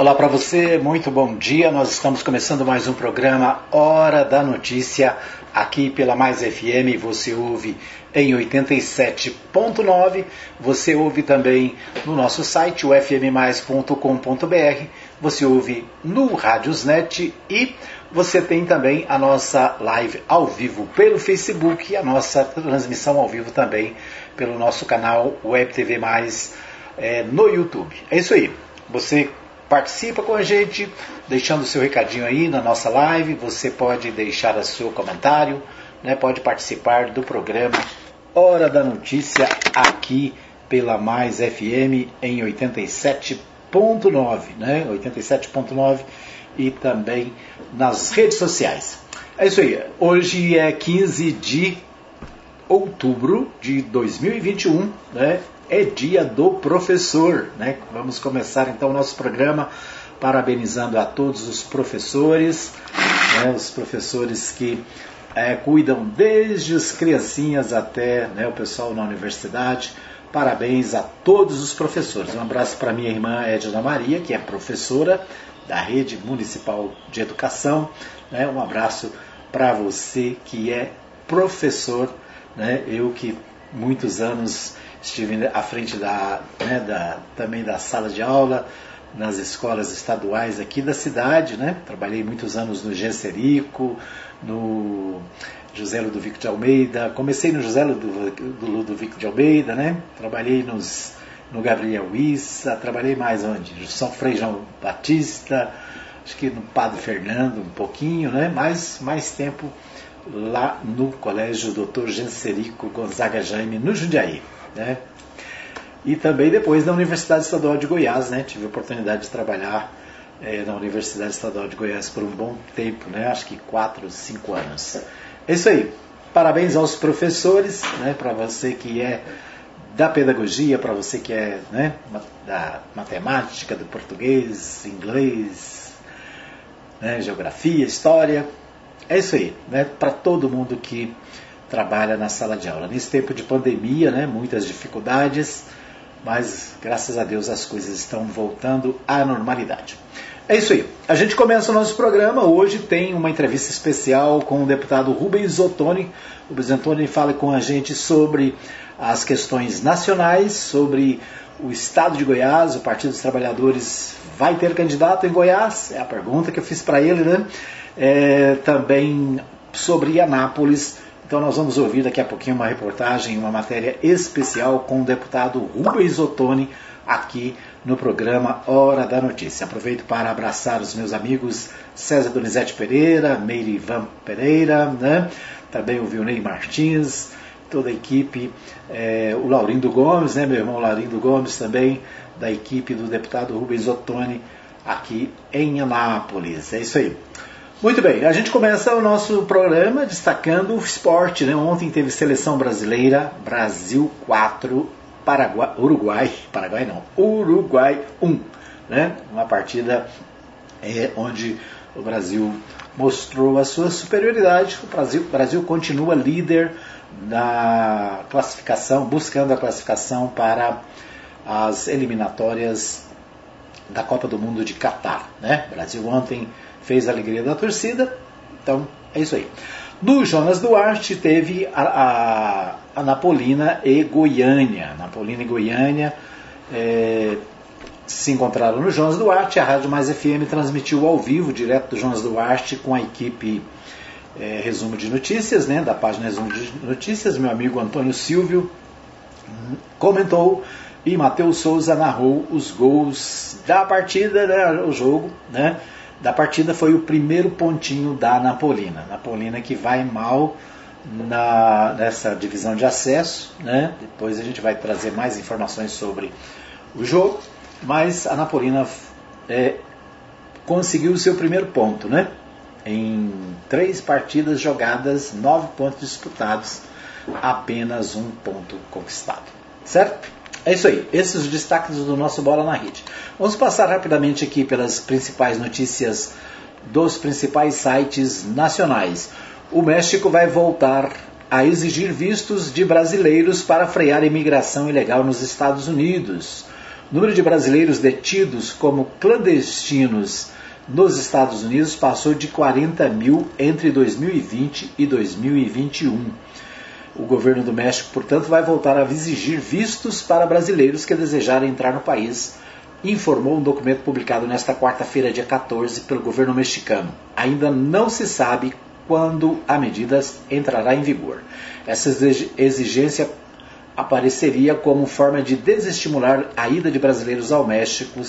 Olá para você, muito bom dia. Nós estamos começando mais um programa Hora da Notícia aqui pela Mais FM. Você ouve em 87.9. Você ouve também no nosso site, o fmmais.com.br. Você ouve no Radiosnet e você tem também a nossa live ao vivo pelo Facebook e a nossa transmissão ao vivo também pelo nosso canal Web TV Mais é, no YouTube. É isso aí. Você participa com a gente, deixando o seu recadinho aí na nossa live. Você pode deixar o seu comentário, né? pode participar do programa Hora da Notícia aqui pela Mais FM em 87.9, né? 87.9 e também nas redes sociais. É isso aí. Hoje é 15 de outubro de 2021, né? É dia do professor. Né? Vamos começar então o nosso programa parabenizando a todos os professores, né? os professores que é, cuidam desde as criancinhas até né, o pessoal na universidade. Parabéns a todos os professores. Um abraço para minha irmã Edna Maria, que é professora da Rede Municipal de Educação. Né? Um abraço para você que é professor. Né? Eu que muitos anos estive à frente da, né, da, também da sala de aula nas escolas estaduais aqui da cidade, né? Trabalhei muitos anos no Genserico, no José Ludovico de Almeida, comecei no José Ludovico de Almeida, né? Trabalhei nos, no Gabriel Issa, trabalhei mais onde? São Frei João Batista, acho que no Padre Fernando um pouquinho, né? Mais, mais tempo lá no Colégio Dr. Genserico Gonzaga Jaime, no Jundiaí. Né? E também depois na Universidade Estadual de Goiás, né? tive a oportunidade de trabalhar é, na Universidade Estadual de Goiás por um bom tempo, né? acho que 4, 5 anos. É isso aí. Parabéns aos professores, né? para você que é da pedagogia, para você que é né? da matemática, do português, inglês, né? geografia, história. É isso aí, né? para todo mundo que trabalha na sala de aula. Nesse tempo de pandemia, né, muitas dificuldades, mas graças a Deus as coisas estão voltando à normalidade. É isso aí. A gente começa o nosso programa. Hoje tem uma entrevista especial com o deputado Rubens Ottoni. Rubens Ottoni fala com a gente sobre as questões nacionais, sobre o estado de Goiás. O Partido dos Trabalhadores vai ter candidato em Goiás? É a pergunta que eu fiz para ele, né? É, também sobre Anápolis então nós vamos ouvir daqui a pouquinho uma reportagem, uma matéria especial com o deputado Rubens Ottoni aqui no programa Hora da Notícia. Aproveito para abraçar os meus amigos César Donizete Pereira, Meire Van Pereira, né? também o Vilnei Martins, toda a equipe, é, o Laurindo Gomes, né? meu irmão Laurindo Gomes também, da equipe do deputado Rubens Ottoni aqui em Anápolis. É isso aí. Muito bem, a gente começa o nosso programa destacando o esporte. Né? Ontem teve seleção brasileira, Brasil 4, Paraguai, Uruguai, Paraguai não, Uruguai 1. Né? Uma partida é, onde o Brasil mostrou a sua superioridade. O Brasil, o Brasil continua líder na classificação, buscando a classificação para as eliminatórias da Copa do Mundo de Catar. Né? O Brasil ontem fez a alegria da torcida. Então, é isso aí. Do Jonas Duarte teve a, a, a Napolina e Goiânia. Napolina e Goiânia é, se encontraram no Jonas Duarte. A Rádio Mais FM transmitiu ao vivo, direto do Jonas Duarte, com a equipe é, Resumo de Notícias, né, da página Resumo de Notícias. Meu amigo Antônio Silvio comentou e Matheus Souza narrou os gols da partida, né, o jogo, né? da partida foi o primeiro pontinho da Napolina. Napolina que vai mal na, nessa divisão de acesso, né? Depois a gente vai trazer mais informações sobre o jogo, mas a Napolina é, conseguiu o seu primeiro ponto, né? Em três partidas jogadas, nove pontos disputados, apenas um ponto conquistado, certo? É isso aí, esses os destaques do nosso Bola na Rede. Vamos passar rapidamente aqui pelas principais notícias dos principais sites nacionais. O México vai voltar a exigir vistos de brasileiros para frear a imigração ilegal nos Estados Unidos. O número de brasileiros detidos como clandestinos nos Estados Unidos passou de 40 mil entre 2020 e 2021. O governo do México, portanto, vai voltar a exigir vistos para brasileiros que desejarem entrar no país, informou um documento publicado nesta quarta-feira, dia 14, pelo governo mexicano. Ainda não se sabe quando a medida entrará em vigor. Essa exigência apareceria como forma de desestimular a ida de brasileiros ao México,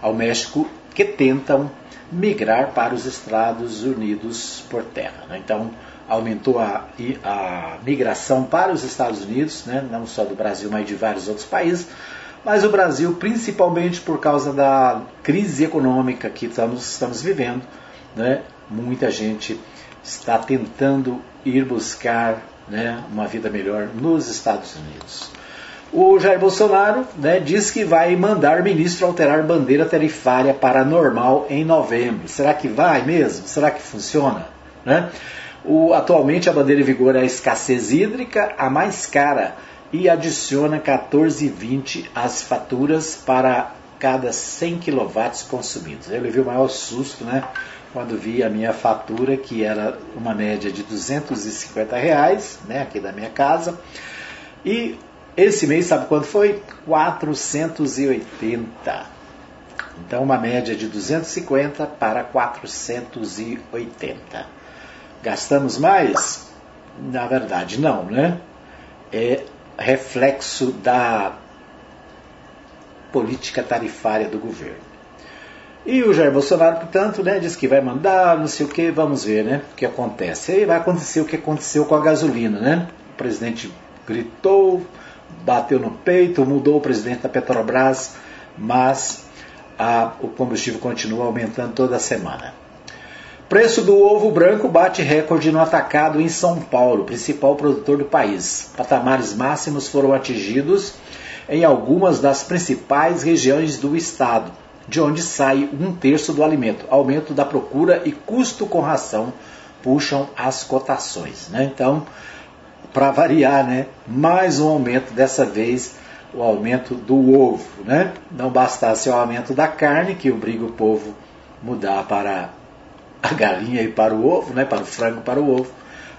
ao México que tentam migrar para os Estados Unidos por terra. Né? Então, aumentou a, a, migração para os Estados Unidos, né? não só do Brasil, mas de vários outros países. Mas o Brasil, principalmente por causa da crise econômica que estamos, estamos vivendo, né? muita gente está tentando ir buscar né, uma vida melhor nos Estados Unidos. O Jair Bolsonaro né, diz que vai mandar ministro alterar bandeira tarifária para normal em novembro. Será que vai mesmo? Será que funciona? Né? O, atualmente a bandeira em vigor é a escassez hídrica, a mais cara, e adiciona 14,20 às faturas para cada 100 kW consumidos. Eu levei o maior susto, né? quando vi a minha fatura, que era uma média de 250 reais, né, aqui da minha casa, e esse mês, sabe quanto foi? 480. Então, uma média de 250 para 480. Gastamos mais? Na verdade, não, né? É reflexo da política tarifária do governo. E o Jair Bolsonaro, portanto, né, diz que vai mandar, não sei o que, vamos ver né, o que acontece. Aí vai acontecer o que aconteceu com a gasolina. Né? O presidente gritou, bateu no peito, mudou o presidente da Petrobras, mas a, o combustível continua aumentando toda semana. Preço do ovo branco bate recorde no atacado em São Paulo, principal produtor do país. Patamares máximos foram atingidos em algumas das principais regiões do estado de onde sai um terço do alimento. Aumento da procura e custo com ração puxam as cotações. Né? Então, para variar, né? mais um aumento, dessa vez o aumento do ovo. Né? Não bastasse o aumento da carne, que obriga o povo mudar para a galinha e para o ovo, né? para o frango para o ovo,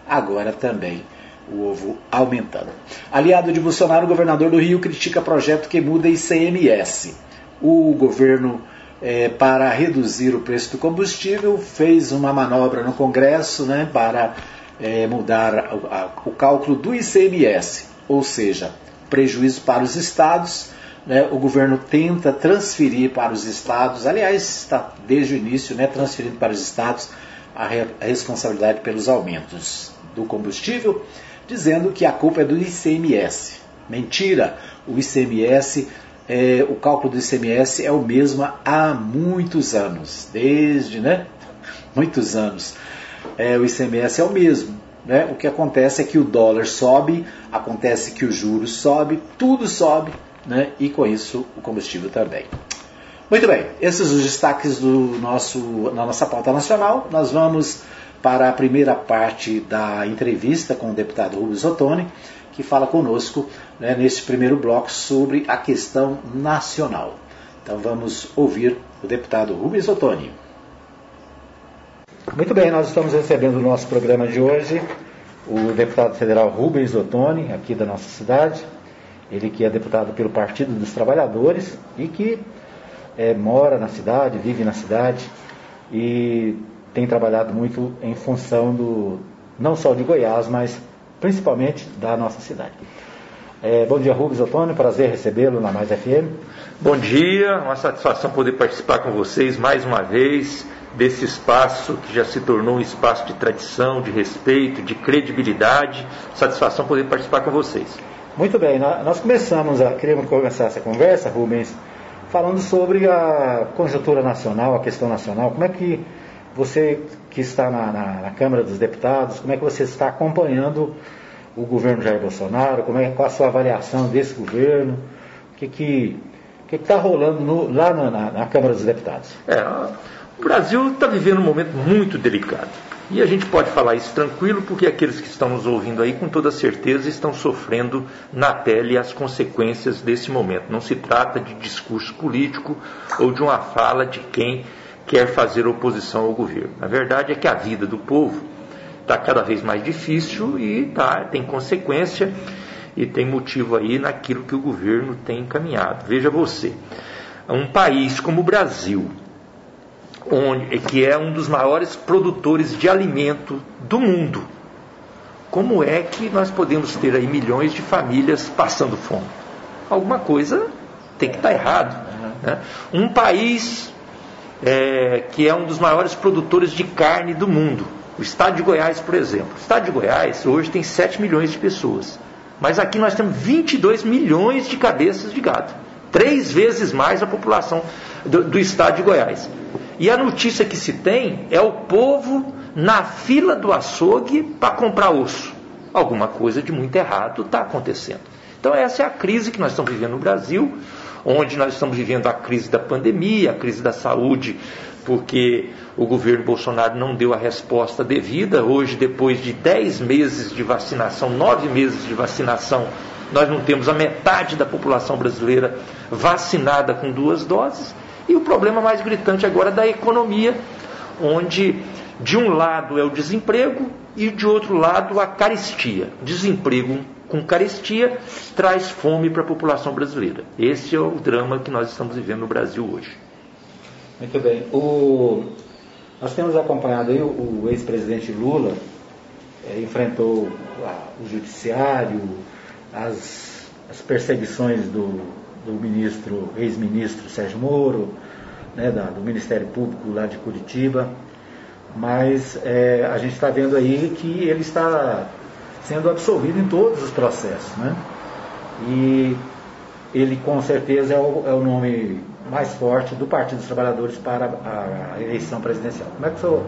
agora também o ovo aumentando. Aliado de Bolsonaro, o governador do Rio critica projeto que muda ICMS o governo, é, para reduzir o preço do combustível, fez uma manobra no Congresso né, para é, mudar a, a, o cálculo do ICMS, ou seja, prejuízo para os estados. Né, o governo tenta transferir para os estados, aliás, está desde o início né, transferindo para os estados a, re, a responsabilidade pelos aumentos do combustível, dizendo que a culpa é do ICMS. Mentira! O ICMS é, o cálculo do ICMS é o mesmo há muitos anos, desde né, muitos anos. É, o ICMS é o mesmo. Né? O que acontece é que o dólar sobe, acontece que o juros sobe, tudo sobe, né? e com isso o combustível também. Muito bem, esses os destaques do nosso, na nossa pauta nacional. Nós vamos para a primeira parte da entrevista com o deputado Rubens Ottoni que fala conosco né, nesse primeiro bloco sobre a questão nacional. Então vamos ouvir o deputado Rubens Ottoni. Muito bem, nós estamos recebendo o nosso programa de hoje o deputado federal Rubens Ottoni, aqui da nossa cidade. Ele que é deputado pelo Partido dos Trabalhadores e que é, mora na cidade, vive na cidade e tem trabalhado muito em função do não só de Goiás, mas principalmente da nossa cidade. É, bom dia, Rubens Otônio, prazer recebê-lo na Mais FM. Bom dia, uma satisfação poder participar com vocês mais uma vez desse espaço que já se tornou um espaço de tradição, de respeito, de credibilidade. Satisfação poder participar com vocês. Muito bem, nós começamos a, queríamos começar essa conversa, Rubens, falando sobre a conjuntura nacional, a questão nacional. Como é que você que está na, na, na, Câmara dos Deputados, como é que você está acompanhando o governo Jair Bolsonaro, como é, qual a sua avaliação desse governo, o que que que está rolando no, lá na, na, Câmara dos Deputados? É, o Brasil está vivendo um momento muito delicado, E a gente pode falar isso tranquilo, porque aqueles que estão nos ouvindo aí, com toda certeza, estão sofrendo na pele as consequências desse momento. Não se trata de discurso político ou de uma fala de quem quer fazer oposição ao governo. A verdade é que a vida do povo está cada vez mais difícil e tá, tem consequência e tem motivo aí naquilo que o governo tem encaminhado. Veja você, um país como o Brasil, onde, que é um dos maiores produtores de alimento do mundo. Como é que nós podemos ter aí milhões de famílias passando fome? Alguma coisa tem que estar errado. Né? Um país é, que é um dos maiores produtores de carne do mundo, o estado de Goiás, por exemplo. O estado de Goiás hoje tem 7 milhões de pessoas, mas aqui nós temos 22 milhões de cabeças de gado, três vezes mais a população do, do estado de Goiás. E a notícia que se tem é o povo na fila do açougue para comprar osso. Alguma coisa de muito errado está acontecendo. Então, essa é a crise que nós estamos vivendo no Brasil, onde nós estamos vivendo a crise da pandemia, a crise da saúde, porque o governo Bolsonaro não deu a resposta devida. Hoje, depois de 10 meses de vacinação, 9 meses de vacinação, nós não temos a metade da população brasileira vacinada com duas doses. E o problema mais gritante agora é da economia, onde de um lado é o desemprego e de outro lado a carestia. Desemprego com carestia traz fome para a população brasileira. Esse é o drama que nós estamos vivendo no Brasil hoje. Muito bem. O... Nós temos acompanhado aí o, ex-presidente Lula é, enfrentou o judiciário, as, as perseguições do, do ministro, ex-ministro Sérgio Moro, né, da, do Ministério Público lá de Curitiba, mas é, a gente está vendo aí que ele está sendo absolvido em todos os processos. Né? E ele com certeza é o, é o nome mais forte do Partido dos Trabalhadores para a, a eleição presidencial. Como é que o senhor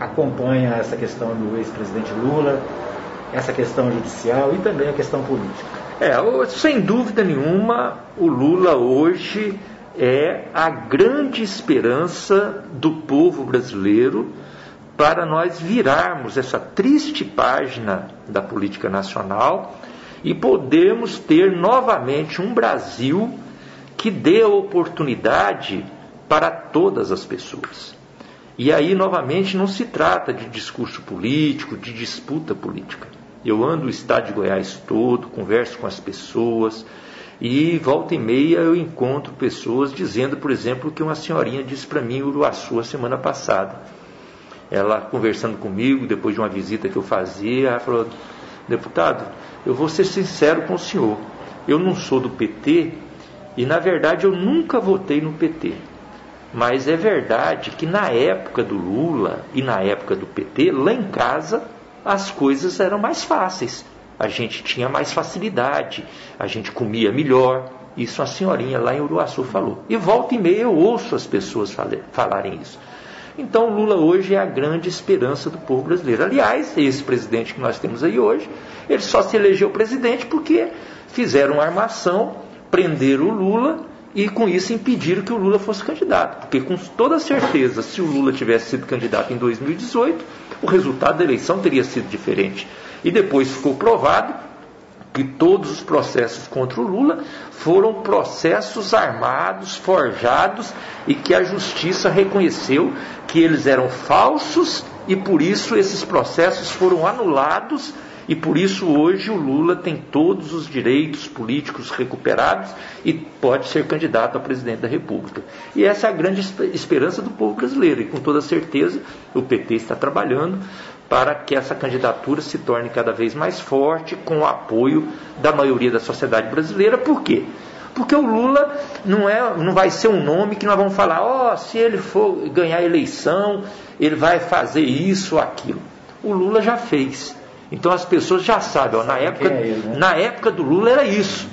acompanha essa questão do ex-presidente Lula, essa questão judicial e também a questão política? É, sem dúvida nenhuma, o Lula hoje é a grande esperança do povo brasileiro para nós virarmos essa triste página da política nacional e podermos ter novamente um Brasil que dê oportunidade para todas as pessoas. E aí, novamente, não se trata de discurso político, de disputa política. Eu ando o estado de Goiás todo, converso com as pessoas e volta e meia eu encontro pessoas dizendo, por exemplo, que uma senhorinha disse para mim em Uruaçu a semana passada. Ela conversando comigo depois de uma visita que eu fazia, ela falou: "Deputado, eu vou ser sincero com o senhor. Eu não sou do PT e na verdade eu nunca votei no PT. Mas é verdade que na época do Lula e na época do PT, lá em casa, as coisas eram mais fáceis. A gente tinha mais facilidade, a gente comia melhor. Isso a senhorinha lá em Uruaçu falou. E volta e meia eu ouço as pessoas falarem isso. Então Lula hoje é a grande esperança do povo brasileiro. Aliás, esse presidente que nós temos aí hoje, ele só se elegeu presidente porque fizeram uma armação, prenderam o Lula e com isso impediram que o Lula fosse candidato. Porque com toda certeza, se o Lula tivesse sido candidato em 2018, o resultado da eleição teria sido diferente. E depois ficou provado que todos os processos contra o Lula foram processos armados, forjados e que a justiça reconheceu que eles eram falsos e por isso esses processos foram anulados e por isso hoje o Lula tem todos os direitos políticos recuperados e pode ser candidato a presidente da República. E essa é a grande esperança do povo brasileiro. E com toda certeza o PT está trabalhando para que essa candidatura se torne cada vez mais forte, com o apoio da maioria da sociedade brasileira. Por quê? Porque o Lula não, é, não vai ser um nome que nós vamos falar, ó, oh, se ele for ganhar a eleição, ele vai fazer isso ou aquilo. O Lula já fez. Então as pessoas já sabem, ó, na, época, é ele, né? na época do Lula era isso.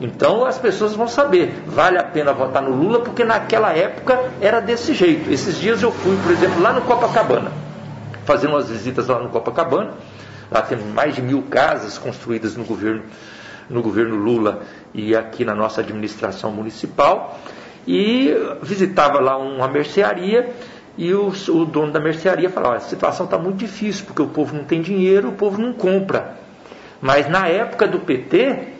Então as pessoas vão saber, vale a pena votar no Lula, porque naquela época era desse jeito. Esses dias eu fui, por exemplo, lá no Copacabana, fazendo umas visitas lá no Copacabana. Lá tem mais de mil casas construídas no governo, no governo Lula e aqui na nossa administração municipal. E visitava lá uma mercearia e o, o dono da mercearia falava: a situação está muito difícil, porque o povo não tem dinheiro, o povo não compra. Mas na época do PT,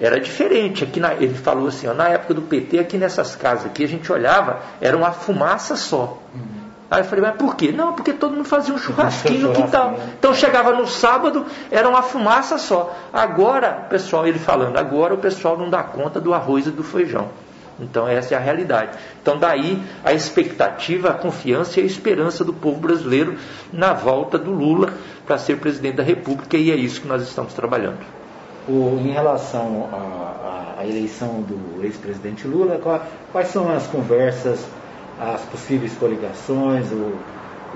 era diferente. Aqui na, ele falou assim, ó, na época do PT, aqui nessas casas aqui, a gente olhava, era uma fumaça só. Uhum. Aí eu falei, mas por quê? Não, porque todo mundo fazia um churrasquinho no quintal. Então chegava no sábado, era uma fumaça só. Agora, pessoal, ele falando, agora o pessoal não dá conta do arroz e do feijão. Então essa é a realidade. Então daí a expectativa, a confiança e a esperança do povo brasileiro na volta do Lula para ser presidente da República e é isso que nós estamos trabalhando. O, em relação à eleição do ex-presidente Lula, qual, quais são as conversas, as possíveis coligações, o,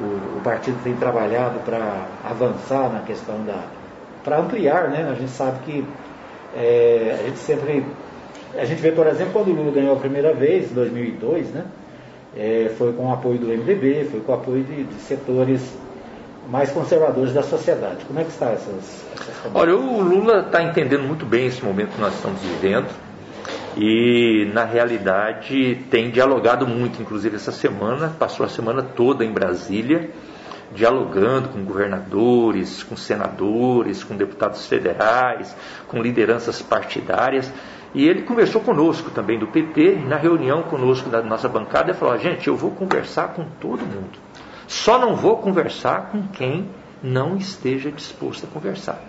o, o partido tem trabalhado para avançar na questão da. para ampliar, né? A gente sabe que é, a gente sempre. A gente vê, por exemplo, quando o Lula ganhou a primeira vez, em 2002, né? É, foi com o apoio do MDB, foi com o apoio de, de setores mais conservadores da sociedade. Como é que está essas, essas Olha, o Lula está entendendo muito bem esse momento que nós estamos vivendo e, na realidade, tem dialogado muito. Inclusive, essa semana, passou a semana toda em Brasília, dialogando com governadores, com senadores, com deputados federais, com lideranças partidárias. E ele conversou conosco também do PT, na reunião conosco da nossa bancada, e falou: gente, eu vou conversar com todo mundo. Só não vou conversar com quem não esteja disposto a conversar.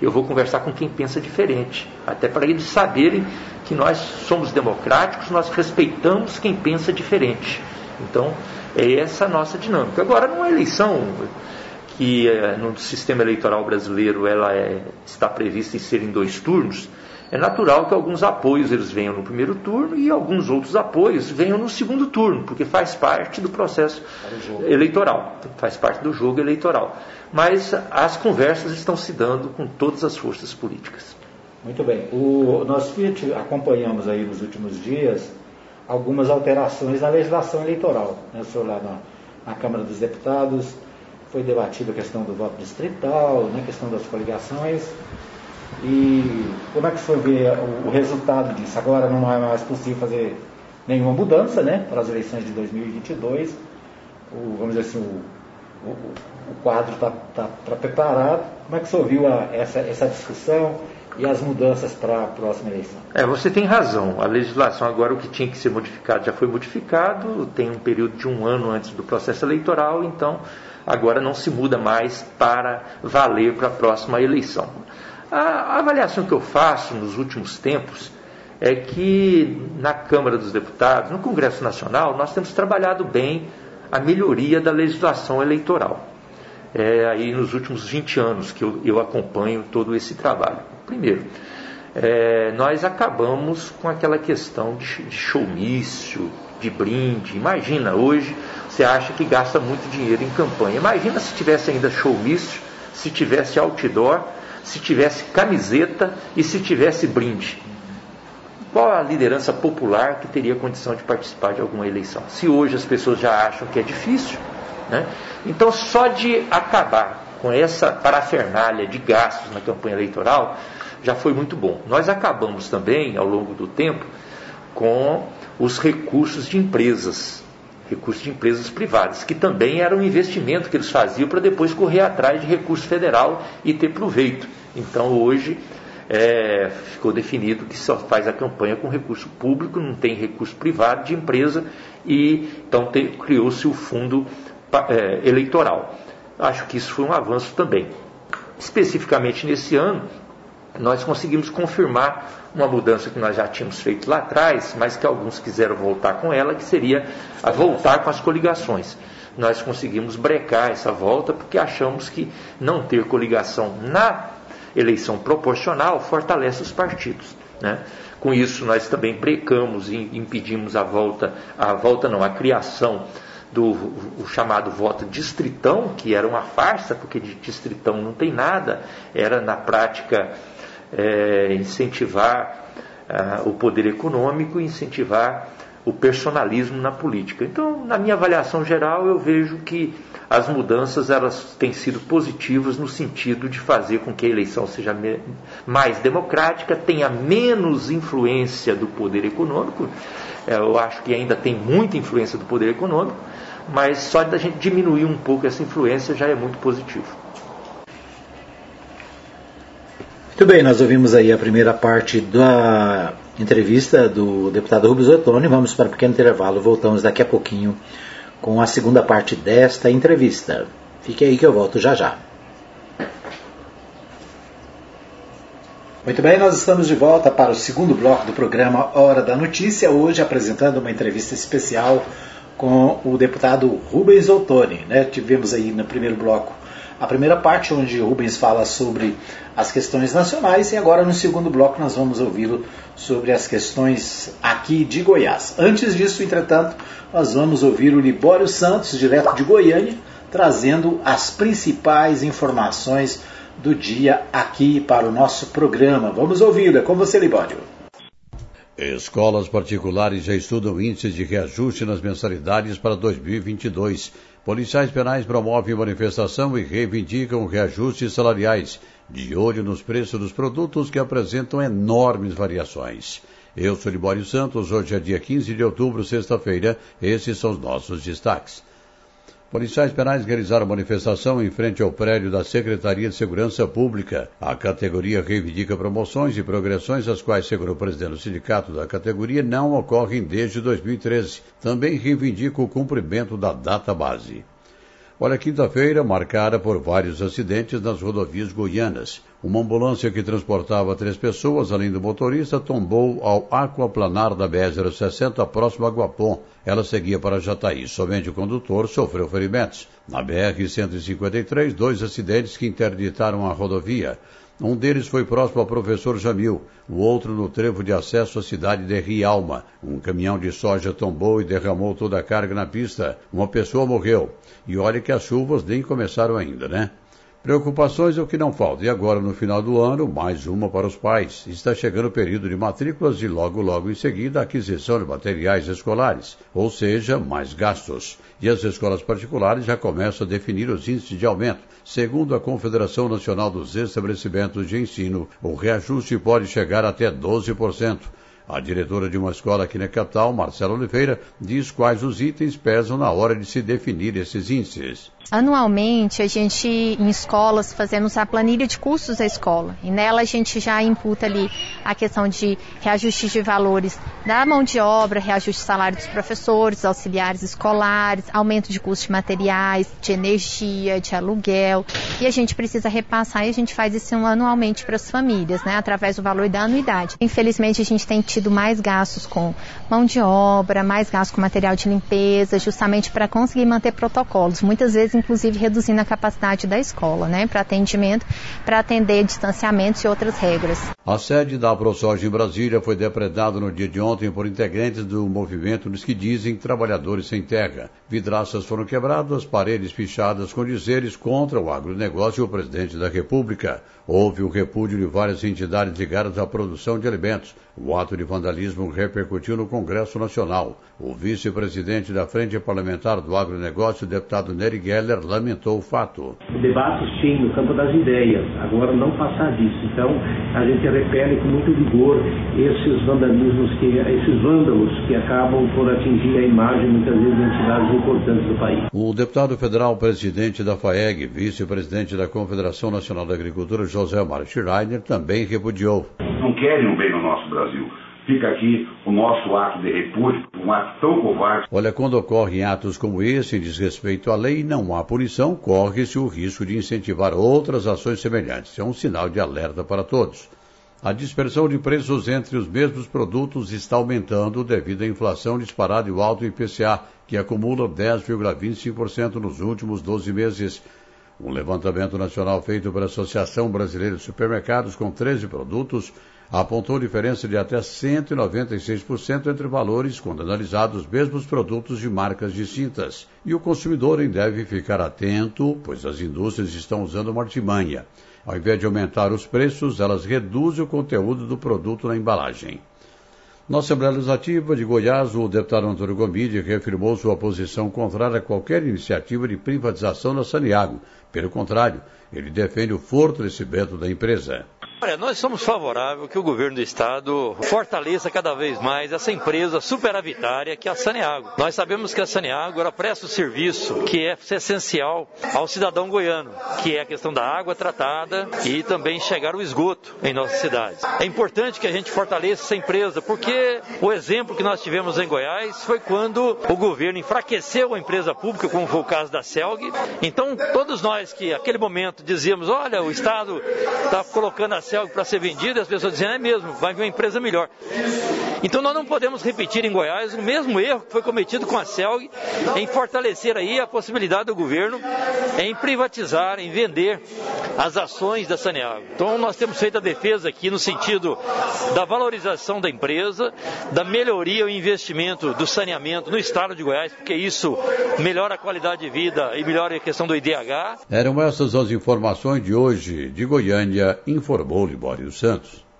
Eu vou conversar com quem pensa diferente, até para eles saberem que nós somos democráticos, nós respeitamos quem pensa diferente. Então, é essa a nossa dinâmica. Agora, numa eleição que eh, no sistema eleitoral brasileiro ela é, está prevista em ser em dois turnos, é natural que alguns apoios eles venham no primeiro turno e alguns outros apoios venham no segundo turno, porque faz parte do processo eleitoral, faz parte do jogo eleitoral. Mas as conversas estão se dando com todas as forças políticas. Muito bem. O, nós acompanhamos aí nos últimos dias algumas alterações na legislação eleitoral. Né? O senhor lá na, na Câmara dos Deputados foi debatida a questão do voto distrital, né? a questão das coligações. E como é que foi ver o, o resultado disso? Agora não é mais possível fazer nenhuma mudança né, para as eleições de 2022. O, vamos dizer assim, o, o, o quadro está tá, tá preparado. Como é que você ouviu a, essa, essa discussão e as mudanças para a próxima eleição? É, você tem razão. A legislação agora, o que tinha que ser modificado já foi modificado, tem um período de um ano antes do processo eleitoral, então agora não se muda mais para valer para a próxima eleição. A, avaliação que eu faço nos últimos tempos é que na Câmara dos Deputados, no Congresso Nacional, nós temos trabalhado bem a melhoria da legislação eleitoral. É aí nos últimos 20 anos que eu, eu acompanho todo esse trabalho. Primeiro, é, nós acabamos com aquela questão de, de showmício, de brinde. Imagina, hoje você acha que gasta muito dinheiro em campanha. Imagina se tivesse ainda showmício, se tivesse outdoor se tivesse camiseta e se tivesse brinde? Qual a liderança popular que teria condição de participar de alguma eleição? Se hoje as pessoas já acham que é difícil, né? então só de acabar com essa parafernália de gastos na campanha eleitoral já foi muito bom. Nós acabamos também, ao longo do tempo, com os recursos de empresas recursos de empresas privadas, que também era um investimento que eles faziam para depois correr atrás de recurso federal e ter proveito. Então hoje é, ficou definido que só faz a campanha com recurso público, não tem recurso privado de empresa e então criou-se o fundo é, eleitoral. Acho que isso foi um avanço também. Especificamente nesse ano, nós conseguimos confirmar uma mudança que nós já tínhamos feito lá atrás, mas que alguns quiseram voltar com ela, que seria a voltar com as coligações. Nós conseguimos brecar essa volta porque achamos que não ter coligação na eleição proporcional fortalece os partidos. Né? Com isso, nós também brecamos e impedimos a volta, a volta não, a criação do o chamado voto distritão, que era uma farsa, porque de distritão não tem nada, era na prática é, incentivar uh, o poder econômico e incentivar o personalismo na política. Então, na minha avaliação geral, eu vejo que as mudanças elas têm sido positivas no sentido de fazer com que a eleição seja mais democrática, tenha menos influência do poder econômico. É, eu acho que ainda tem muita influência do poder econômico, mas só da gente diminuir um pouco essa influência já é muito positivo. Muito bem, nós ouvimos aí a primeira parte da entrevista do deputado Rubens Ottoni. Vamos para um pequeno intervalo, voltamos daqui a pouquinho com a segunda parte desta entrevista. Fique aí que eu volto já já. Muito bem, nós estamos de volta para o segundo bloco do programa Hora da Notícia, hoje apresentando uma entrevista especial com o deputado Rubens Ottoni. Né? Tivemos aí no primeiro bloco a primeira parte, onde Rubens fala sobre as questões nacionais, e agora no segundo bloco nós vamos ouvi-lo sobre as questões aqui de Goiás. Antes disso, entretanto, nós vamos ouvir o Libório Santos, direto de Goiânia, trazendo as principais informações do dia aqui para o nosso programa. Vamos ouvi-lo. É com você, Libório. Escolas particulares já estudam índices de reajuste nas mensalidades para 2022. Policiais penais promovem manifestação e reivindicam reajustes salariais, de olho nos preços dos produtos que apresentam enormes variações. Eu sou Libório Santos, hoje é dia 15 de outubro, sexta-feira. Esses são os nossos destaques. Policiais penais realizaram manifestação em frente ao prédio da Secretaria de Segurança Pública. A categoria reivindica promoções e progressões, as quais, segundo o presidente do sindicato da categoria, não ocorrem desde 2013. Também reivindica o cumprimento da data base. Olha, quinta-feira marcada por vários acidentes nas rodovias goianas. Uma ambulância que transportava três pessoas, além do motorista, tombou ao aquaplanar da BR-060, próximo a Guapom. Ela seguia para Jataí. Somente o condutor sofreu ferimentos. Na BR-153, dois acidentes que interditaram a rodovia. Um deles foi próximo ao professor Jamil, o outro no trevo de acesso à cidade de Rialma. Um caminhão de soja tombou e derramou toda a carga na pista. Uma pessoa morreu. E olha que as chuvas nem começaram ainda, né? Preocupações é o que não falta. E agora, no final do ano, mais uma para os pais. Está chegando o período de matrículas e logo, logo em seguida, a aquisição de materiais escolares, ou seja, mais gastos. E as escolas particulares já começam a definir os índices de aumento. Segundo a Confederação Nacional dos Estabelecimentos de Ensino, o reajuste pode chegar até 12%. A diretora de uma escola aqui na capital, Marcela Oliveira, diz quais os itens pesam na hora de se definir esses índices. Anualmente, a gente, em escolas, fazemos a planilha de custos da escola. E nela a gente já imputa ali a questão de reajustes de valores da mão de obra, reajuste de salário dos professores, auxiliares escolares, aumento de custos de materiais, de energia, de aluguel. E a gente precisa repassar e a gente faz isso anualmente para as famílias, né, através do valor da anuidade. Infelizmente, a gente tem tido mais gastos com mão de obra, mais gastos com material de limpeza, justamente para conseguir manter protocolos. Muitas vezes inclusive reduzindo a capacidade da escola, né, para atendimento, para atender distanciamentos e outras regras. A sede da ProSoja em Brasília foi depredada no dia de ontem por integrantes do movimento dos que dizem trabalhadores sem terra. Vidraças foram quebradas, paredes pichadas com dizeres contra o agronegócio e o presidente da República. Houve o repúdio de várias entidades ligadas à produção de alimentos. O ato de vandalismo repercutiu no Congresso Nacional. O vice-presidente da Frente Parlamentar do Agronegócio, deputado Nery Geller, lamentou o fato. O debate, sim, no campo das ideias. Agora, não passar disso. Então, a gente repele com muito vigor esses vandalismos, que, esses vândalos que acabam por atingir a imagem, muitas vezes, de entidades importantes do país. O deputado federal, presidente da FAEG, vice-presidente da Confederação Nacional da Agricultura, José Mário Schreiner, também repudiou. Não querem o bem no nosso Brasil. Fica aqui o nosso ato de repúdio, um ato tão covarde. Olha, quando ocorrem atos como esse, em desrespeito à lei, não há punição, corre-se o risco de incentivar outras ações semelhantes. É um sinal de alerta para todos. A dispersão de preços entre os mesmos produtos está aumentando devido à inflação disparada e o alto IPCA, que acumula 10,25% nos últimos 12 meses. Um levantamento nacional feito pela Associação Brasileira de Supermercados com 13 produtos apontou diferença de até 196% entre valores quando analisados os mesmos produtos de marcas distintas. E o consumidor deve ficar atento, pois as indústrias estão usando uma artimanha. Ao invés de aumentar os preços, elas reduzem o conteúdo do produto na embalagem. Na Assembleia Legislativa de Goiás, o deputado Antônio Gomide reafirmou sua posição contrária a qualquer iniciativa de privatização da Saniago. Pelo contrário, ele defende o fortalecimento da empresa. Olha, nós somos favoráveis que o governo do estado fortaleça cada vez mais essa empresa superavitária que é a Saneago. Nós sabemos que a Saneago ela presta o serviço que é essencial ao cidadão goiano, que é a questão da água tratada e também chegar o esgoto em nossas cidades. É importante que a gente fortaleça essa empresa, porque o exemplo que nós tivemos em Goiás foi quando o governo enfraqueceu a empresa pública, como foi o caso da CELG. Então, todos nós que naquele momento dizíamos, olha, o Estado está colocando a CELG para ser vendida, as pessoas diziam, é mesmo, vai vir uma empresa melhor. Então nós não podemos repetir em Goiás o mesmo erro que foi cometido com a CELG em fortalecer aí a possibilidade do governo em privatizar, em vender as ações da Saneago. Então nós temos feito a defesa aqui no sentido da valorização da empresa, da melhoria e investimento do saneamento no estado de Goiás, porque isso melhora a qualidade de vida e melhora a questão do IDH. Eram essas as informações de hoje de Goiânia, informou Libório Santos.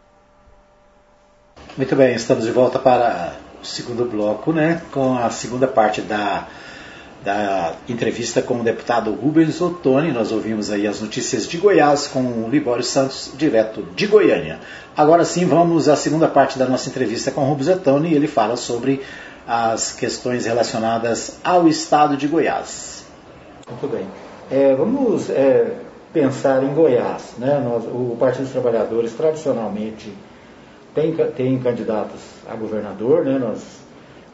Muito bem, estamos de volta para o segundo bloco, né, com a segunda parte da, da entrevista com o deputado Rubens Ottoni. Nós ouvimos aí as notícias de Goiás com o Libório Santos, direto de Goiânia. Agora sim, vamos à segunda parte da nossa entrevista com o Rubens Ottoni ele fala sobre as questões relacionadas ao estado de Goiás. Muito bem. É, vamos é, pensar em Goiás. Né? Nós, o Partido dos Trabalhadores, tradicionalmente, tem, tem candidatos a governador, né? Nós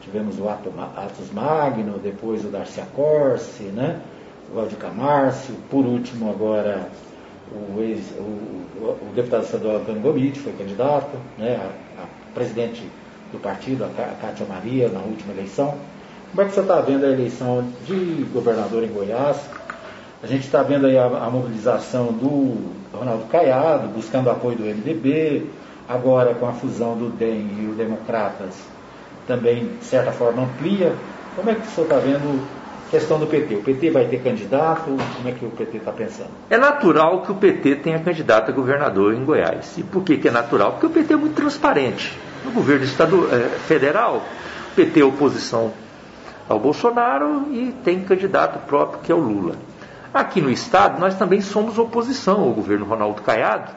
tivemos o Atos Magno, depois o Darcy Corse, né? o Valdir Camárcio, por último agora o, ex, o, o deputado estadual Antônio Gomit foi candidato, né? a, a presidente do partido, a Cátia Maria, na última eleição. Como é que você está vendo a eleição de governador em Goiás? A gente está vendo aí a, a mobilização do Ronaldo Caiado, buscando apoio do MDB, agora com a fusão do DEM e o Democratas também, de certa forma, amplia. Como é que o senhor está vendo a questão do PT? O PT vai ter candidato? Como é que o PT está pensando? É natural que o PT tenha candidato a governador em Goiás. E por que, que é natural? Porque o PT é muito transparente. No governo é, federal, o PT é oposição ao Bolsonaro e tem candidato próprio que é o Lula. Aqui no Estado, nós também somos oposição ao governo Ronaldo Caiado,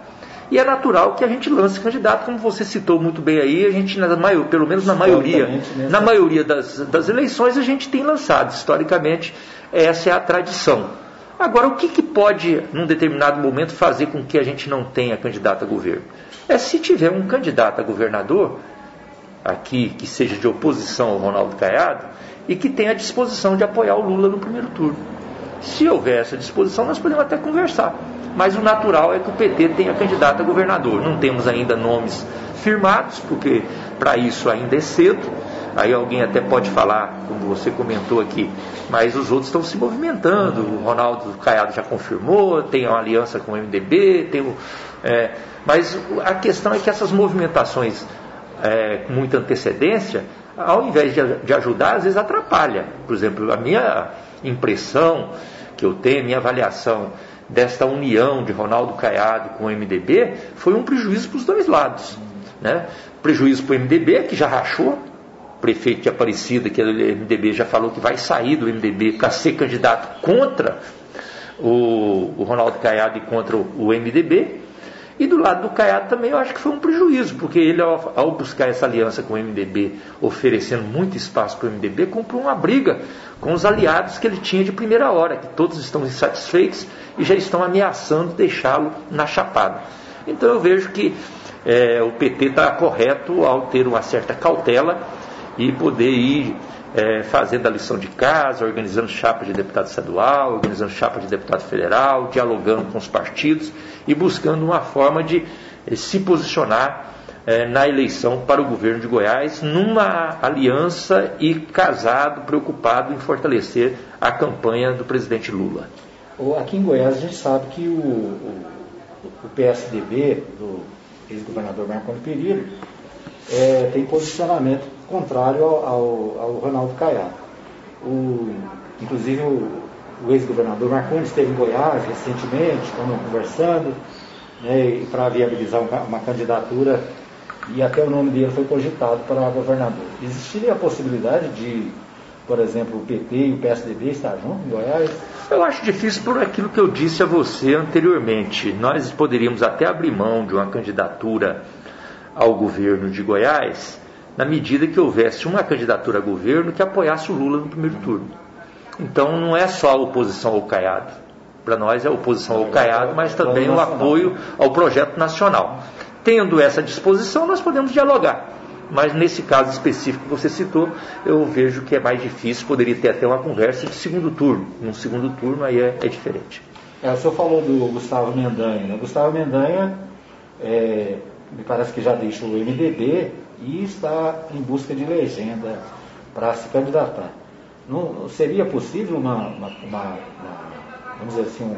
e é natural que a gente lance candidato, como você citou muito bem aí, a gente, na maior, pelo menos na maioria, né? na maioria das, das eleições, a gente tem lançado. Historicamente, essa é a tradição. Agora, o que, que pode, num determinado momento, fazer com que a gente não tenha candidato a governo? É se tiver um candidato a governador, aqui, que seja de oposição ao Ronaldo Caiado, e que tenha a disposição de apoiar o Lula no primeiro turno. Se houver essa disposição, nós podemos até conversar mas o natural é que o PT tenha candidato a governador. Não temos ainda nomes firmados, porque para isso ainda é cedo. Aí alguém até pode falar, como você comentou aqui, mas os outros estão se movimentando. O Ronaldo Caiado já confirmou, tem uma aliança com o MDB, tem o, é, mas a questão é que essas movimentações é, com muita antecedência, ao invés de, de ajudar, às vezes atrapalha. Por exemplo, a minha impressão que eu tenho, a minha avaliação desta união de Ronaldo Caiado com o MDB foi um prejuízo para os dois lados. Né? Prejuízo para o MDB, que já rachou, prefeito de Aparecida, que é do MDB, já falou que vai sair do MDB para ser candidato contra o, o Ronaldo Caiado e contra o, o MDB. E do lado do Caiado também eu acho que foi um prejuízo, porque ele, ao, ao buscar essa aliança com o MDB, oferecendo muito espaço para o MDB, comprou uma briga com os aliados que ele tinha de primeira hora, que todos estão insatisfeitos e já estão ameaçando deixá-lo na chapada. Então eu vejo que é, o PT está correto ao ter uma certa cautela e poder ir é, fazendo a lição de casa, organizando chapa de deputado estadual, organizando chapa de deputado federal, dialogando com os partidos e buscando uma forma de eh, se posicionar eh, na eleição para o governo de Goiás, numa aliança e casado, preocupado em fortalecer a campanha do presidente Lula. Aqui em Goiás a gente sabe que o, o, o PSDB do ex-governador Marconi Perillo é, tem posicionamento contrário ao, ao, ao Ronaldo Caiado. O, inclusive o, o ex-governador Marconi esteve em Goiás recentemente, estamos conversando, né, para viabilizar uma candidatura e até o nome dele foi cogitado para governador. Existiria a possibilidade de, por exemplo, o PT e o PSDB estar juntos em Goiás? Eu acho difícil por aquilo que eu disse a você anteriormente. Nós poderíamos até abrir mão de uma candidatura ao governo de Goiás na medida que houvesse uma candidatura a governo que apoiasse o Lula no primeiro turno. Então não é só a oposição ao Caiado. Para nós é a oposição ao Caiado, mas também o apoio ao projeto nacional. Tendo essa disposição, nós podemos dialogar. Mas nesse caso específico que você citou, eu vejo que é mais difícil, poderia ter até uma conversa de segundo turno. Num segundo turno aí é, é diferente. É, o senhor falou do Gustavo Mendanha. Né? Gustavo Mendanha, é, me parece que já deixou o MDB e está em busca de legenda para se candidatar. Não, seria possível uma, uma, uma, vamos dizer assim, um,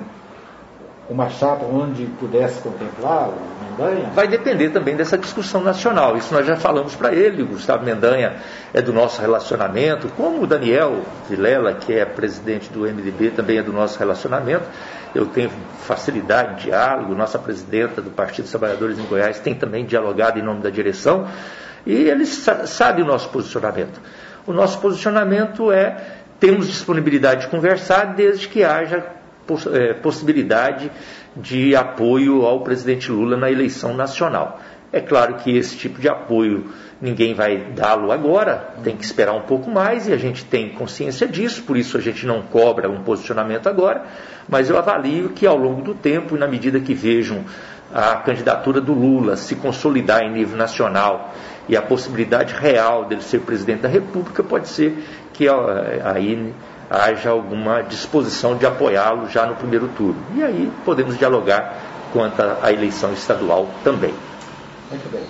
uma chapa onde pudesse contemplar o Mendanha? Vai depender também dessa discussão nacional. Isso nós já falamos para ele. O Gustavo Mendanha é do nosso relacionamento, como o Daniel Vilela, que é presidente do MDB, também é do nosso relacionamento. Eu tenho facilidade de diálogo. Nossa presidenta do Partido dos Trabalhadores em Goiás tem também dialogado em nome da direção. E ele sabe o nosso posicionamento. O nosso posicionamento é temos disponibilidade de conversar desde que haja é, possibilidade de apoio ao presidente Lula na eleição nacional. É claro que esse tipo de apoio ninguém vai dá-lo agora, tem que esperar um pouco mais e a gente tem consciência disso, por isso a gente não cobra um posicionamento agora, mas eu avalio que ao longo do tempo, e na medida que vejam a candidatura do Lula se consolidar em nível nacional e a possibilidade real dele ser presidente da República, pode ser que aí haja alguma disposição de apoiá-lo já no primeiro turno. E aí podemos dialogar quanto à eleição estadual também. Muito bem.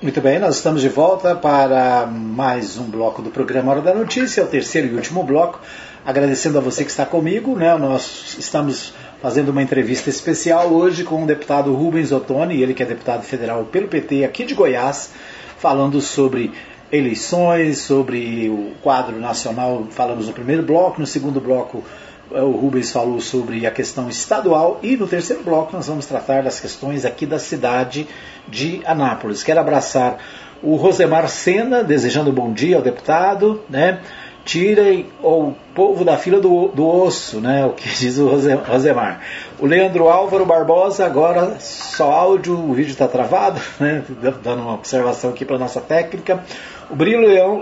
Muito bem, nós estamos de volta para mais um bloco do programa Hora da Notícia, o terceiro e último bloco. Agradecendo a você que está comigo, né? Nós estamos fazendo uma entrevista especial hoje com o deputado Rubens Ottoni, ele que é deputado federal pelo PT aqui de Goiás, falando sobre eleições, sobre o quadro nacional, falamos no primeiro bloco, no segundo bloco eh, o Rubens falou sobre a questão estadual e no terceiro bloco nós vamos tratar das questões aqui da cidade de Anápolis. Quero abraçar o Rosemar Sena, desejando bom dia ao deputado, né? Tirem o povo da fila do, do osso, né? O que diz o Rosemar. O Leandro Álvaro Barbosa, agora só áudio, o vídeo está travado, né? Dando uma observação aqui para nossa técnica. O Berilo Leão,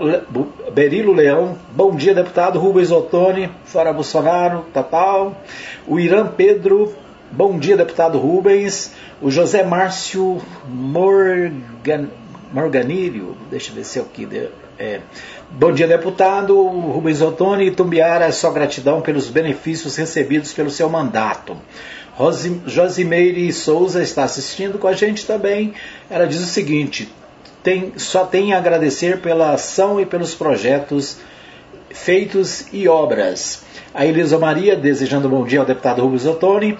Berilo Leão, bom dia, deputado Rubens Ottoni, fora Bolsonaro, tal, tal. O Irã Pedro, bom dia, deputado Rubens. O José Márcio Morgan, Morganilho, deixa eu ver se é o que. É, Bom dia, deputado Rubens Ottoni. Tumbiara, só gratidão pelos benefícios recebidos pelo seu mandato. Josimeire Souza está assistindo com a gente também. Ela diz o seguinte: tem, só tem a agradecer pela ação e pelos projetos feitos e obras. A Elisa Maria, desejando bom dia ao deputado Rubens Ottoni.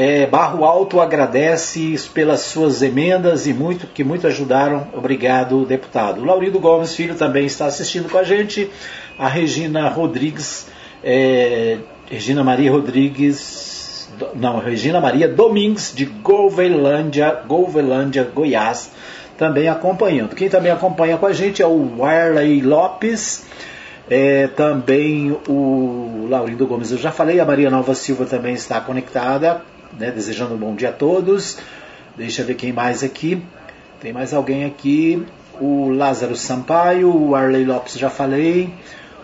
É, Barro Alto agradece pelas suas emendas e muito que muito ajudaram. Obrigado, deputado. O Laurindo Gomes Filho também está assistindo com a gente. A Regina Rodrigues, é, Regina Maria Rodrigues, não, Regina Maria Domingues de Golvelândia, Golvelândia, Goiás, também acompanhando. Quem também acompanha com a gente é o Warley Lopes. É, também o Laurindo Gomes, eu já falei, a Maria Nova Silva também está conectada né, desejando um bom dia a todos. Deixa eu ver quem mais aqui. Tem mais alguém aqui. O Lázaro Sampaio, o Arley Lopes já falei.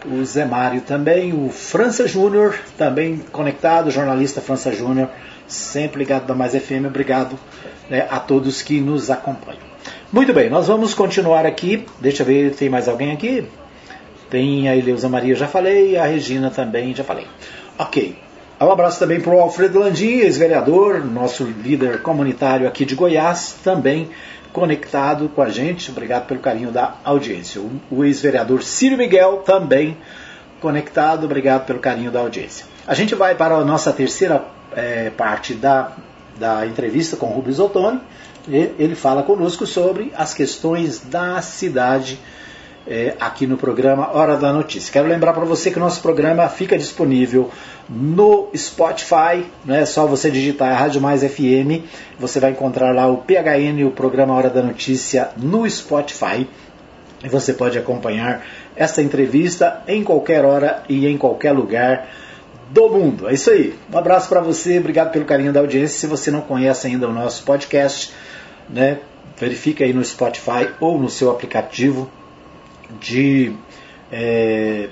O Zé Mário também. O França Júnior também conectado. Jornalista França Júnior, sempre ligado da Mais FM. Obrigado né, a todos que nos acompanham. Muito bem, nós vamos continuar aqui. Deixa eu ver, tem mais alguém aqui? Tem a Eleusa Maria, já falei. A Regina também, já falei. Ok. Um abraço também para o Alfredo Landim, ex-vereador, nosso líder comunitário aqui de Goiás, também conectado com a gente. Obrigado pelo carinho da audiência. O ex-vereador Círio Miguel, também conectado. Obrigado pelo carinho da audiência. A gente vai para a nossa terceira é, parte da, da entrevista com Rubens Ottoni. Ele fala conosco sobre as questões da cidade é, aqui no programa Hora da Notícia. Quero lembrar para você que o nosso programa fica disponível no Spotify, né? é só você digitar Rádio Mais FM, você vai encontrar lá o PHN, o programa Hora da Notícia, no Spotify. E você pode acompanhar essa entrevista em qualquer hora e em qualquer lugar do mundo. É isso aí. Um abraço para você, obrigado pelo carinho da audiência. Se você não conhece ainda o nosso podcast, né, verifique aí no Spotify ou no seu aplicativo de, é,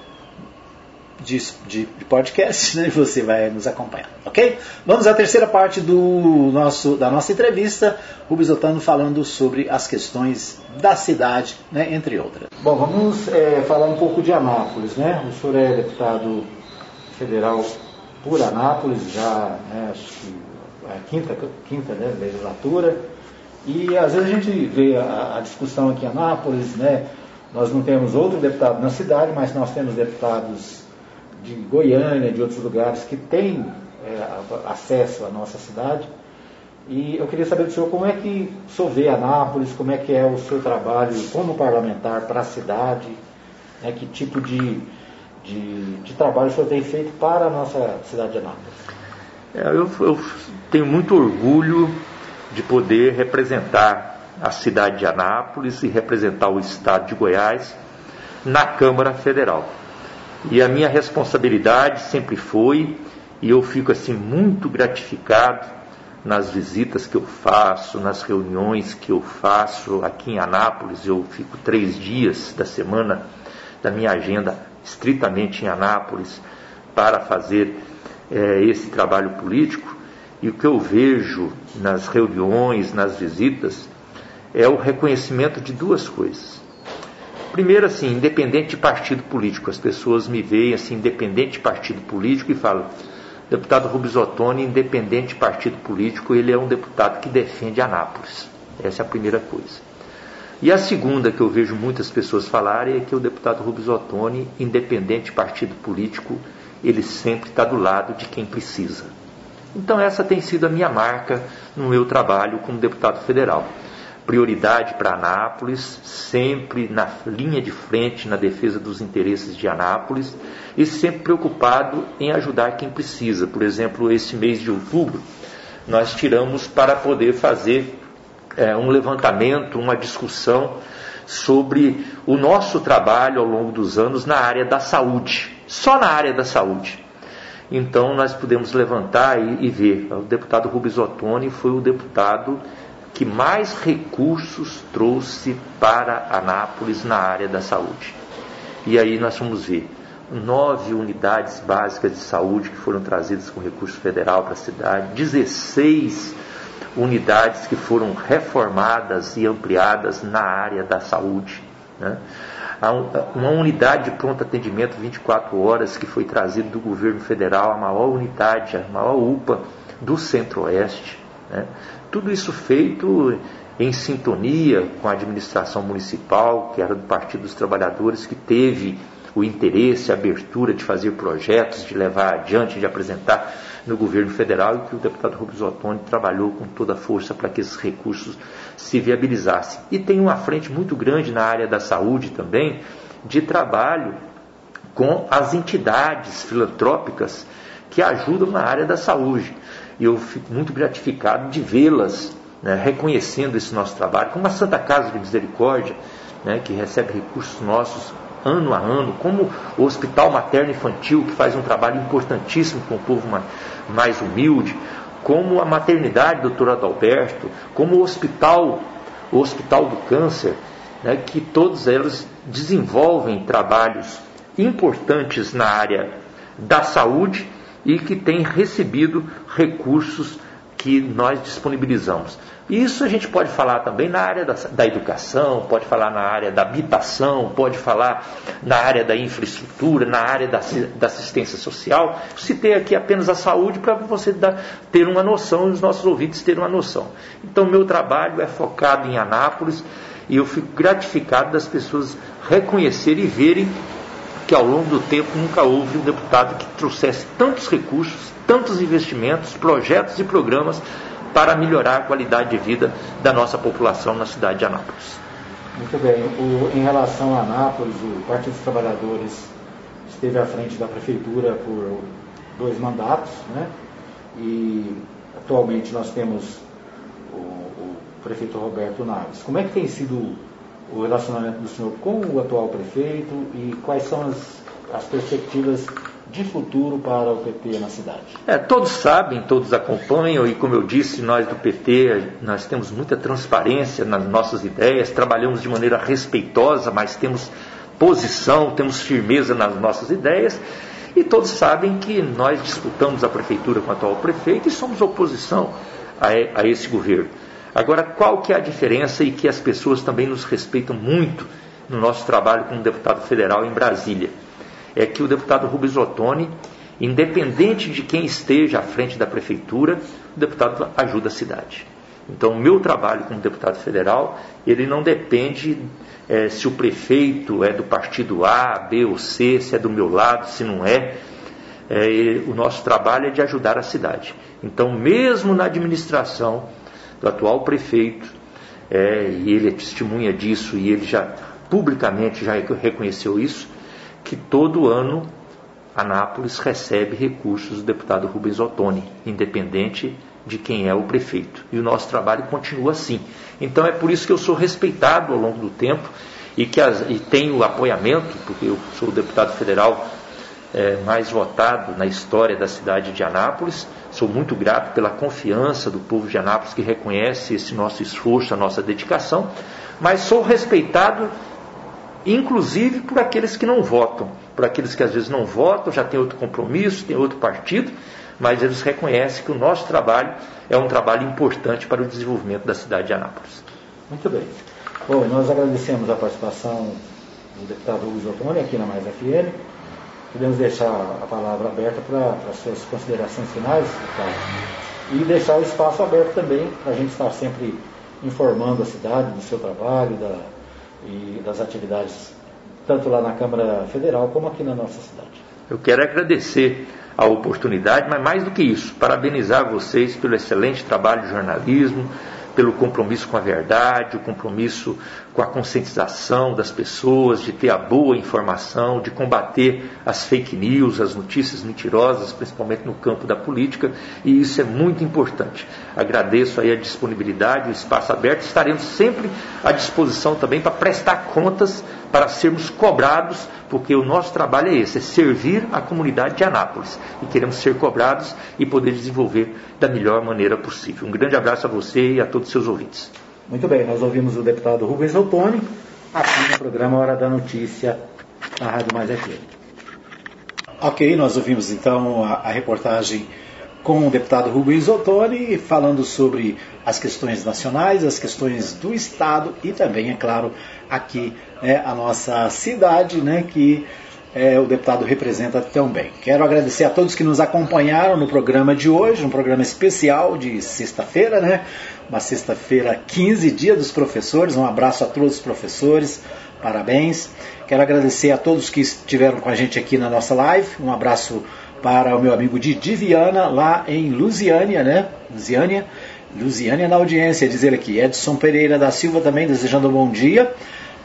de, de, podcast, né, você vai nos acompanhar, ok? Vamos à terceira parte do nosso, da nossa entrevista, Rubens Otano falando sobre as questões da cidade, né, entre outras. Bom, vamos é, falar um pouco de Anápolis, né? O senhor é deputado federal por Anápolis, já né, acho que é a quinta, quinta né, legislatura, e às vezes a gente vê a, a, discussão aqui em Anápolis, né, nós não temos outro deputado na cidade, mas nós temos deputados de Goiânia, de outros lugares que têm é, acesso à nossa cidade. E eu queria saber do senhor como é que o senhor vê Anápolis, como é que é o seu trabalho como parlamentar para a cidade, né, que tipo de, de, de, trabalho o senhor tem feito para a nossa cidade de Anápolis? É, eu, eu tenho muito orgulho de poder representar a cidade de Anápolis e representar o estado de Goiás na Câmara Federal. E a minha responsabilidade sempre foi, e eu fico assim muito gratificado nas visitas que eu faço, nas reuniões que eu faço aqui em Anápolis, eu fico três dias da semana da minha agenda estritamente em Anápolis para fazer é, esse trabalho político. E o que eu vejo nas reuniões, nas visitas, é o reconhecimento de duas coisas. Primeiro, assim, independente de partido político, as pessoas me veem assim, independente de partido político e falam, deputado Rubens Ottoni, independente de partido político, ele é um deputado que defende Anápolis. Essa é a primeira coisa. E a segunda que eu vejo muitas pessoas falarem é que o deputado Rubens Ottoni, independente de partido político, ele sempre está do lado de quem precisa. Então, essa tem sido a minha marca no meu trabalho como deputado federal. Prioridade para Anápolis, sempre na linha de frente na defesa dos interesses de Anápolis e sempre preocupado em ajudar quem precisa. Por exemplo, esse mês de outubro, nós tiramos para poder fazer é, um levantamento, uma discussão sobre o nosso trabalho ao longo dos anos na área da saúde, só na área da saúde. Então nós pudemos levantar e, e ver. O deputado Rubens Ottoni foi o deputado que mais recursos trouxe para Anápolis na área da saúde. E aí nós vamos ver nove unidades básicas de saúde que foram trazidas com recurso federal para a cidade, 16 unidades que foram reformadas e ampliadas na área da saúde. Né? uma unidade de pronto atendimento 24 horas que foi trazida do governo federal, a maior unidade, a maior UPA do Centro-Oeste. Né? Tudo isso feito em sintonia com a administração municipal, que era do Partido dos Trabalhadores, que teve o interesse, a abertura de fazer projetos, de levar adiante, de apresentar no governo federal e que o deputado Rubens Ottoni trabalhou com toda a força para que esses recursos se viabilizassem. E tem uma frente muito grande na área da saúde também, de trabalho com as entidades filantrópicas que ajudam na área da saúde. E eu fico muito gratificado de vê-las né, reconhecendo esse nosso trabalho, como a Santa Casa de Misericórdia, né, que recebe recursos nossos ano a ano, como o Hospital Materno Infantil, que faz um trabalho importantíssimo com o povo mais humilde, como a maternidade doutor Adalberto, como o hospital, o Hospital do Câncer, né, que todos eles desenvolvem trabalhos importantes na área da saúde e que têm recebido recursos que nós disponibilizamos. Isso a gente pode falar também na área da, da, educação, pode falar na área da habitação, pode falar na área da infraestrutura, na área da, da assistência social. Citei aqui apenas a saúde para você dar, ter uma noção e os nossos ouvintes terem uma noção. Então, meu trabalho é focado em Anápolis e eu fico gratificado das pessoas reconhecerem e verem que ao longo do tempo nunca houve um deputado que trouxesse tantos recursos, tantos investimentos, projetos e programas para melhorar a qualidade de vida da nossa população na cidade de Anápolis. Muito bem. O, em relação a Anápolis, o Partido dos Trabalhadores esteve à frente da prefeitura por dois mandatos, né? E atualmente nós temos o, o prefeito Roberto Naves. Como é que tem sido o relacionamento do senhor com o atual prefeito e quais são as, as perspectivas de futuro para o PT na cidade? É, todos sabem, todos acompanham e como eu disse, nós do PT, nós temos muita transparência nas nossas ideias, trabalhamos de maneira respeitosa, mas temos posição, temos firmeza nas nossas ideias e todos sabem que nós disputamos a prefeitura com o atual prefeito e somos oposição a, a esse governo. Agora, qual que é a diferença e que as pessoas também nos respeitam muito no nosso trabalho como deputado federal em Brasília? É que o deputado Rubens Ottoni, independente de quem esteja à frente da prefeitura, o deputado ajuda a cidade. Então, o meu trabalho como deputado federal, ele não depende é, se o prefeito é do partido A, B ou C, se é do meu lado, se não é. é o nosso trabalho é de ajudar a cidade. Então, mesmo na administração do atual prefeito, é, e ele é testemunha disso e ele já publicamente já reconheceu isso, que todo ano Anápolis recebe recursos do deputado Rubens Ottoni, independente de quem é o prefeito. E o nosso trabalho continua assim. Então é por isso que eu sou respeitado ao longo do tempo e que as, e tenho apoiamento, porque eu sou deputado federal é, mais votado na história da cidade de Anápolis. Sou muito grato pela confiança do povo de Anápolis que reconhece esse nosso esforço, a nossa dedicação, mas sou respeitado inclusive por aqueles que não votam, por aqueles que às vezes não votam, já tem outro compromisso, tem outro partido, mas eles reconhecem que o nosso trabalho é um trabalho importante para o desenvolvimento da cidade de Anápolis. Muito bem. Bom, nós agradecemos a participação do deputado Luiz Ottoni aqui na Mais FM. Podemos deixar a palavra aberta para as suas considerações finais, e deixar o espaço aberto também para a gente estar sempre informando a cidade do seu trabalho da, e das atividades, tanto lá na Câmara Federal como aqui na nossa cidade. Eu quero agradecer a oportunidade, mas mais do que isso, parabenizar vocês pelo excelente trabalho de jornalismo, pelo compromisso com a verdade, o compromisso com a conscientização das pessoas, de ter a boa informação, de combater as fake news, as notícias mentirosas, principalmente no campo da política, e isso é muito importante. Agradeço aí a disponibilidade, o espaço aberto, estaremos sempre à disposição também para prestar contas, para sermos cobrados porque o nosso trabalho é esse, é servir a comunidade de Anápolis e queremos ser cobrados e poder desenvolver da melhor maneira possível. Um grande abraço a você e a todos os seus ouvintes. Muito bem, nós ouvimos o deputado Rubens Ottoni aqui no programa Hora da Notícia na Rádio Mais FM. Ok, nós ouvimos então a, a reportagem com o deputado Rubens Ottoni falando sobre as questões nacionais, as questões do Estado e também, é claro, aqui né, a nossa cidade, né, que é, o deputado representa tão bem. Quero agradecer a todos que nos acompanharam no programa de hoje, um programa especial de sexta-feira, né? Uma sexta-feira, 15, dia dos professores. Um abraço a todos os professores, parabéns. Quero agradecer a todos que estiveram com a gente aqui na nossa live. Um abraço para o meu amigo Didi Viana, lá em Lusiânia, né? Lusiânia. Lusiânia na audiência, diz ele aqui. Edson Pereira da Silva também desejando um bom dia.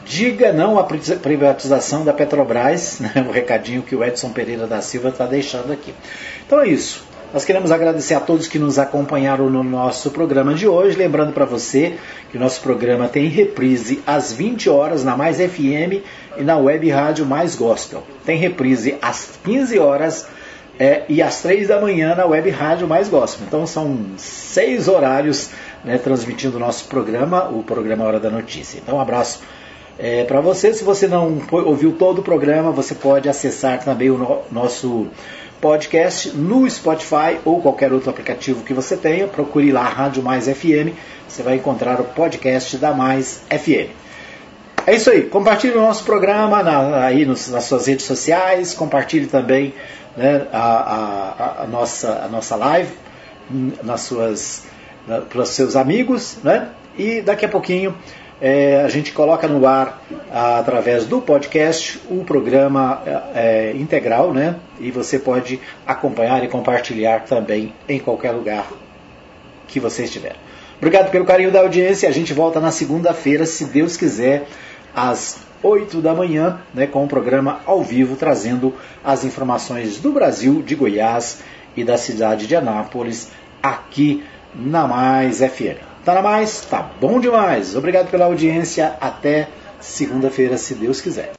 Diga não à privatização da Petrobras, né? o recadinho que o Edson Pereira da Silva está deixando aqui. Então é isso. Nós queremos agradecer a todos que nos acompanharam no nosso programa de hoje. Lembrando para você que o nosso programa tem reprise às 20 horas na Mais FM e na Web Rádio Mais Gospel. Tem reprise às 15 horas é, e às três da manhã na web rádio mais gospel. Então são seis horários né, transmitindo o nosso programa, o programa Hora da Notícia. Então um abraço é, para você. Se você não ouviu todo o programa, você pode acessar também o no, nosso podcast no Spotify ou qualquer outro aplicativo que você tenha. Procure lá Rádio Mais FM, você vai encontrar o podcast da Mais FM. É isso aí. Compartilhe o nosso programa na, aí nos, nas suas redes sociais. Compartilhe também né, a, a, a, nossa, a nossa live nas suas, na, para os seus amigos. Né? E daqui a pouquinho é, a gente coloca no ar, através do podcast, o programa é, integral. Né? E você pode acompanhar e compartilhar também em qualquer lugar que você estiver. Obrigado pelo carinho da audiência. A gente volta na segunda-feira, se Deus quiser, às 8 da manhã, né, com o programa ao vivo, trazendo as informações do Brasil, de Goiás e da cidade de Anápolis, aqui na Mais FM. Tá na Mais? Tá bom demais. Obrigado pela audiência. Até segunda-feira, se Deus quiser.